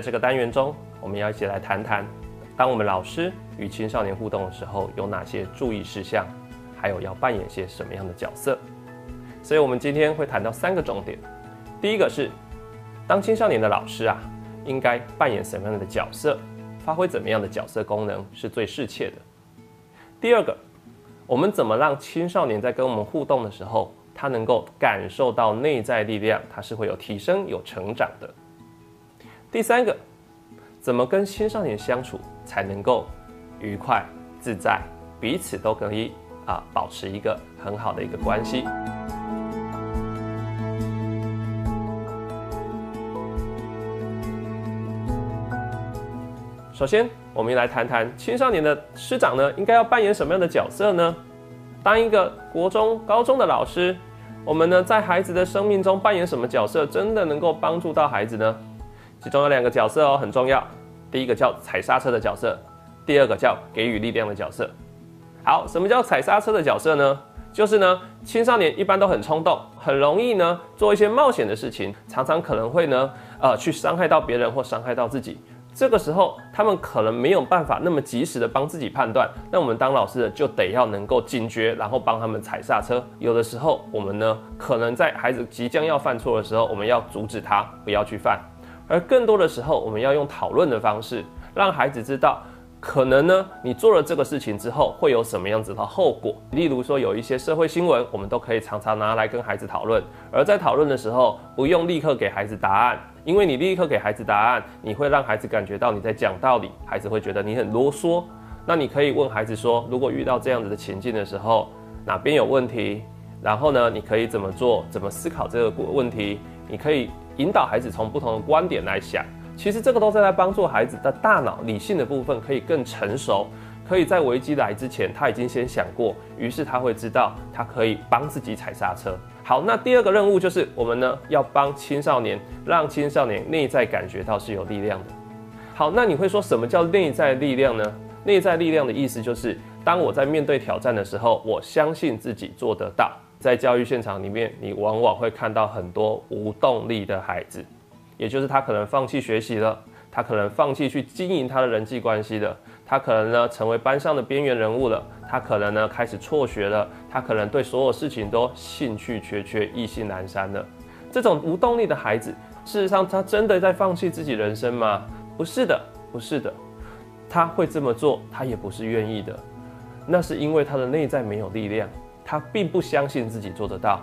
在这个单元中，我们要一起来谈谈，当我们老师与青少年互动的时候，有哪些注意事项，还有要扮演些什么样的角色。所以，我们今天会谈到三个重点。第一个是，当青少年的老师啊，应该扮演什么样的角色，发挥怎么样的角色功能是最适切的。第二个，我们怎么让青少年在跟我们互动的时候，他能够感受到内在力量，他是会有提升、有成长的。第三个，怎么跟青少年相处才能够愉快自在，彼此都可以啊保持一个很好的一个关系。首先，我们来谈谈青少年的师长呢，应该要扮演什么样的角色呢？当一个国中、高中的老师，我们呢在孩子的生命中扮演什么角色，真的能够帮助到孩子呢？其中有两个角色哦，很重要。第一个叫踩刹车的角色，第二个叫给予力量的角色。好，什么叫踩刹车的角色呢？就是呢，青少年一般都很冲动，很容易呢做一些冒险的事情，常常可能会呢呃去伤害到别人或伤害到自己。这个时候，他们可能没有办法那么及时的帮自己判断，那我们当老师的就得要能够警觉，然后帮他们踩刹车。有的时候，我们呢可能在孩子即将要犯错的时候，我们要阻止他不要去犯；而更多的时候，我们要用讨论的方式，让孩子知道，可能呢你做了这个事情之后会有什么样子的后果。例如说，有一些社会新闻，我们都可以常常拿来跟孩子讨论。而在讨论的时候，不用立刻给孩子答案。因为你立刻给孩子答案，你会让孩子感觉到你在讲道理，孩子会觉得你很啰嗦。那你可以问孩子说，如果遇到这样子的情境的时候，哪边有问题？然后呢，你可以怎么做？怎么思考这个问题？你可以引导孩子从不同的观点来想。其实这个都是在帮助孩子的大脑理性的部分可以更成熟。可以在危机来之前，他已经先想过，于是他会知道他可以帮自己踩刹车。好，那第二个任务就是我们呢要帮青少年，让青少年内在感觉到是有力量的。好，那你会说什么叫内在力量呢？内在力量的意思就是，当我在面对挑战的时候，我相信自己做得到。在教育现场里面，你往往会看到很多无动力的孩子，也就是他可能放弃学习了，他可能放弃去经营他的人际关系的。他可能呢成为班上的边缘人物了，他可能呢开始辍学了，他可能对所有事情都兴趣缺缺、意兴阑珊了。这种无动力的孩子，事实上他真的在放弃自己人生吗？不是的，不是的。他会这么做，他也不是愿意的，那是因为他的内在没有力量，他并不相信自己做得到。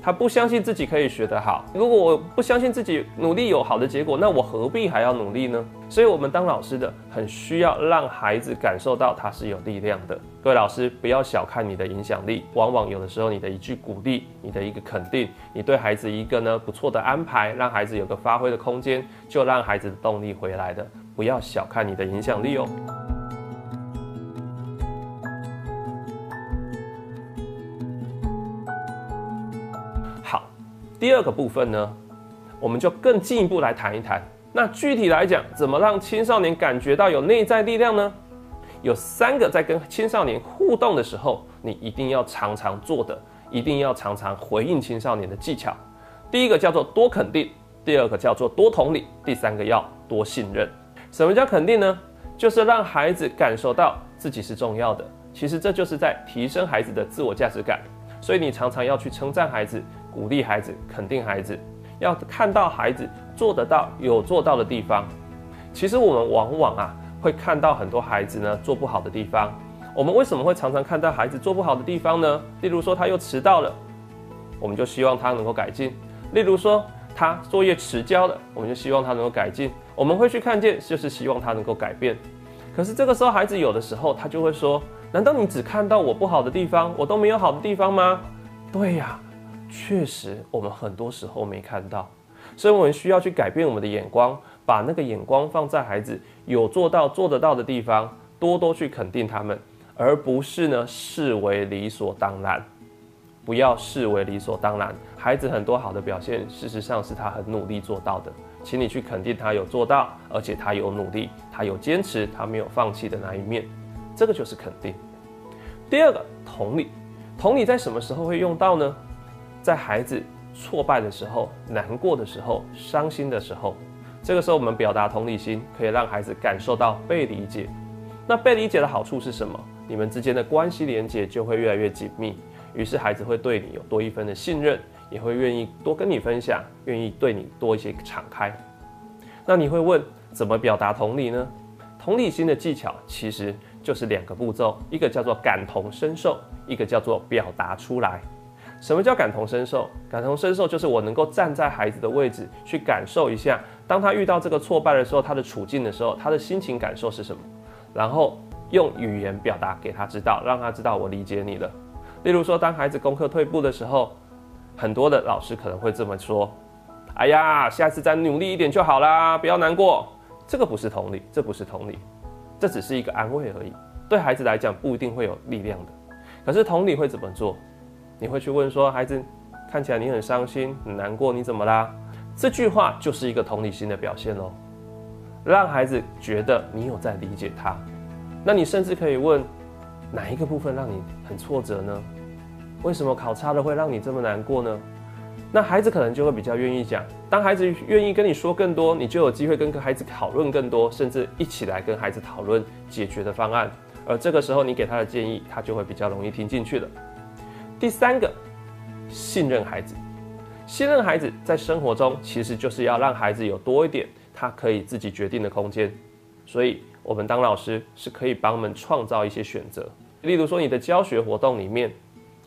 他不相信自己可以学得好。如果我不相信自己努力有好的结果，那我何必还要努力呢？所以，我们当老师的很需要让孩子感受到他是有力量的。各位老师，不要小看你的影响力。往往有的时候，你的一句鼓励，你的一个肯定，你对孩子一个呢不错的安排，让孩子有个发挥的空间，就让孩子的动力回来的。不要小看你的影响力哦。第二个部分呢，我们就更进一步来谈一谈。那具体来讲，怎么让青少年感觉到有内在力量呢？有三个在跟青少年互动的时候，你一定要常常做的，一定要常常回应青少年的技巧。第一个叫做多肯定，第二个叫做多同理，第三个要多信任。什么叫肯定呢？就是让孩子感受到自己是重要的。其实这就是在提升孩子的自我价值感。所以你常常要去称赞孩子。鼓励孩子，肯定孩子，要看到孩子做得到、有做到的地方。其实我们往往啊，会看到很多孩子呢做不好的地方。我们为什么会常常看到孩子做不好的地方呢？例如说他又迟到了，我们就希望他能够改进；例如说他作业迟交了，我们就希望他能够改进。我们会去看见，就是希望他能够改变。可是这个时候，孩子有的时候他就会说：“难道你只看到我不好的地方，我都没有好的地方吗？”对呀。确实，我们很多时候没看到，所以我们需要去改变我们的眼光，把那个眼光放在孩子有做到、做得到的地方，多多去肯定他们，而不是呢视为理所当然。不要视为理所当然，孩子很多好的表现，事实上是他很努力做到的，请你去肯定他有做到，而且他有努力，他有坚持，他没有放弃的那一面，这个就是肯定。第二个，同理，同理在什么时候会用到呢？在孩子挫败的时候、难过的时候、伤心的时候，这个时候我们表达同理心，可以让孩子感受到被理解。那被理解的好处是什么？你们之间的关系连接就会越来越紧密，于是孩子会对你有多一分的信任，也会愿意多跟你分享，愿意对你多一些敞开。那你会问，怎么表达同理呢？同理心的技巧其实就是两个步骤，一个叫做感同身受，一个叫做表达出来。什么叫感同身受？感同身受就是我能够站在孩子的位置去感受一下，当他遇到这个挫败的时候，他的处境的时候，他的心情感受是什么，然后用语言表达给他知道，让他知道我理解你了。例如说，当孩子功课退步的时候，很多的老师可能会这么说。哎呀，下次再努力一点就好啦，不要难过。这个不是同理，这不是同理，这只是一个安慰而已。对孩子来讲，不一定会有力量的。可是同理会怎么做？你会去问说，孩子，看起来你很伤心、很难过，你怎么啦？这句话就是一个同理心的表现哦，让孩子觉得你有在理解他。那你甚至可以问，哪一个部分让你很挫折呢？为什么考差了会让你这么难过呢？那孩子可能就会比较愿意讲。当孩子愿意跟你说更多，你就有机会跟孩子讨论更多，甚至一起来跟孩子讨论解决的方案。而这个时候，你给他的建议，他就会比较容易听进去了。第三个，信任孩子。信任孩子在生活中，其实就是要让孩子有多一点他可以自己决定的空间。所以，我们当老师是可以帮我们创造一些选择。例如说，你的教学活动里面，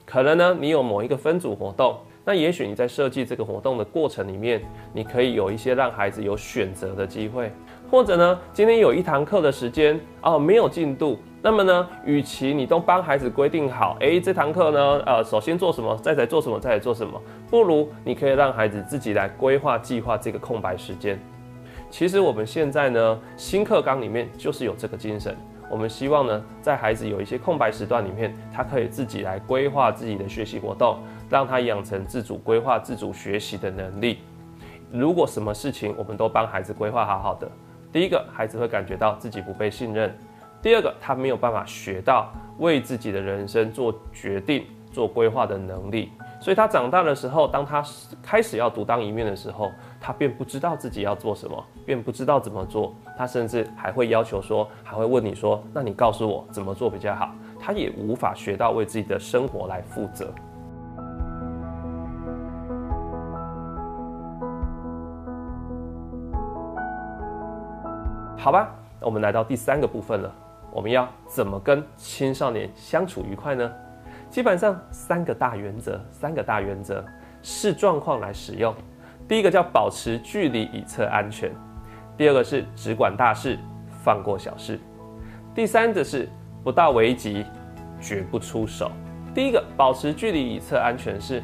可能呢，你有某一个分组活动。那也许你在设计这个活动的过程里面，你可以有一些让孩子有选择的机会，或者呢，今天有一堂课的时间哦，没有进度，那么呢，与其你都帮孩子规定好，诶，这堂课呢，呃，首先做什么，再来做什么，再来做什么，不如你可以让孩子自己来规划计划这个空白时间。其实我们现在呢，新课纲里面就是有这个精神，我们希望呢，在孩子有一些空白时段里面，他可以自己来规划自己的学习活动。让他养成自主规划、自主学习的能力。如果什么事情我们都帮孩子规划好好的，第一个，孩子会感觉到自己不被信任；第二个，他没有办法学到为自己的人生做决定、做规划的能力。所以他长大的时候，当他开始要独当一面的时候，他便不知道自己要做什么，便不知道怎么做。他甚至还会要求说，还会问你说：“那你告诉我怎么做比较好？”他也无法学到为自己的生活来负责。好吧，我们来到第三个部分了。我们要怎么跟青少年相处愉快呢？基本上三个大原则，三个大原则，视状况来使用。第一个叫保持距离以测安全，第二个是只管大事，放过小事，第三个是不到危急绝不出手。第一个保持距离以测安全是。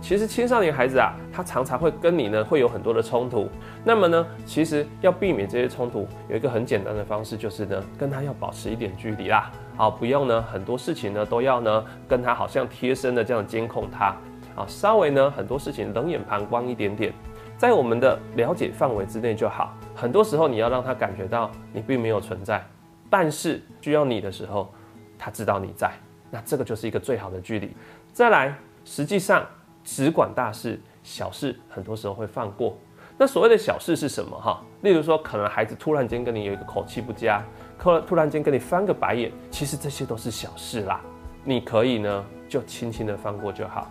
其实青少年孩子啊，他常常会跟你呢会有很多的冲突。那么呢，其实要避免这些冲突，有一个很简单的方式，就是呢跟他要保持一点距离啦。好，不用呢很多事情呢都要呢跟他好像贴身的这样监控他。啊，稍微呢很多事情冷眼旁观一点点，在我们的了解范围之内就好。很多时候你要让他感觉到你并没有存在，但是需要你的时候，他知道你在。那这个就是一个最好的距离。再来，实际上。只管大事，小事很多时候会放过。那所谓的小事是什么？哈，例如说，可能孩子突然间跟你有一个口气不佳，突突然间跟你翻个白眼，其实这些都是小事啦。你可以呢，就轻轻的放过就好。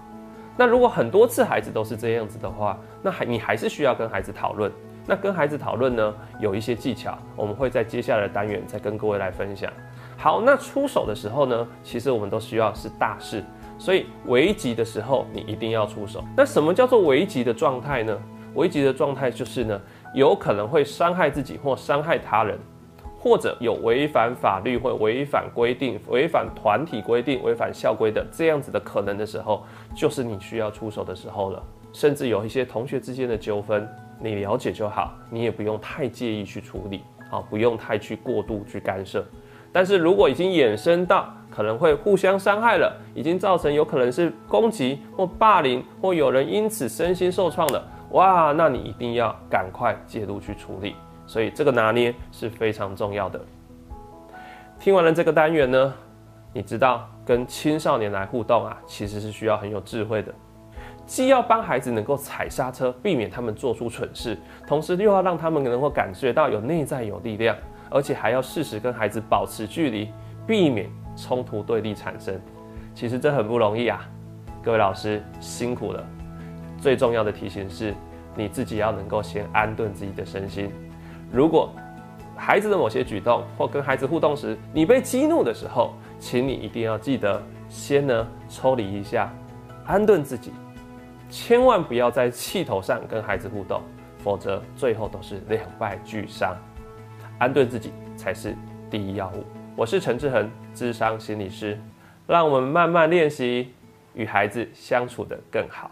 那如果很多次孩子都是这样子的话，那还你还是需要跟孩子讨论。那跟孩子讨论呢，有一些技巧，我们会在接下来的单元再跟各位来分享。好，那出手的时候呢，其实我们都需要是大事。所以危急的时候，你一定要出手。那什么叫做危急的状态呢？危急的状态就是呢，有可能会伤害自己或伤害他人，或者有违反法律或违反规定、违反团体规定、违反校规的这样子的可能的时候，就是你需要出手的时候了。甚至有一些同学之间的纠纷，你了解就好，你也不用太介意去处理，好，不用太去过度去干涉。但是如果已经衍生到可能会互相伤害了，已经造成有可能是攻击或霸凌，或有人因此身心受创了，哇，那你一定要赶快介入去处理。所以这个拿捏是非常重要的。听完了这个单元呢，你知道跟青少年来互动啊，其实是需要很有智慧的。既要帮孩子能够踩刹车，避免他们做出蠢事，同时又要让他们能够感觉到有内在有力量，而且还要适时跟孩子保持距离，避免冲突对立产生。其实这很不容易啊，各位老师辛苦了。最重要的提醒是，你自己要能够先安顿自己的身心。如果孩子的某些举动或跟孩子互动时，你被激怒的时候，请你一定要记得先呢抽离一下，安顿自己，千万不要在气头上跟孩子互动，否则最后都是两败俱伤。安顿自己才是第一要务。我是陈志恒，智商心理师，让我们慢慢练习与孩子相处的更好。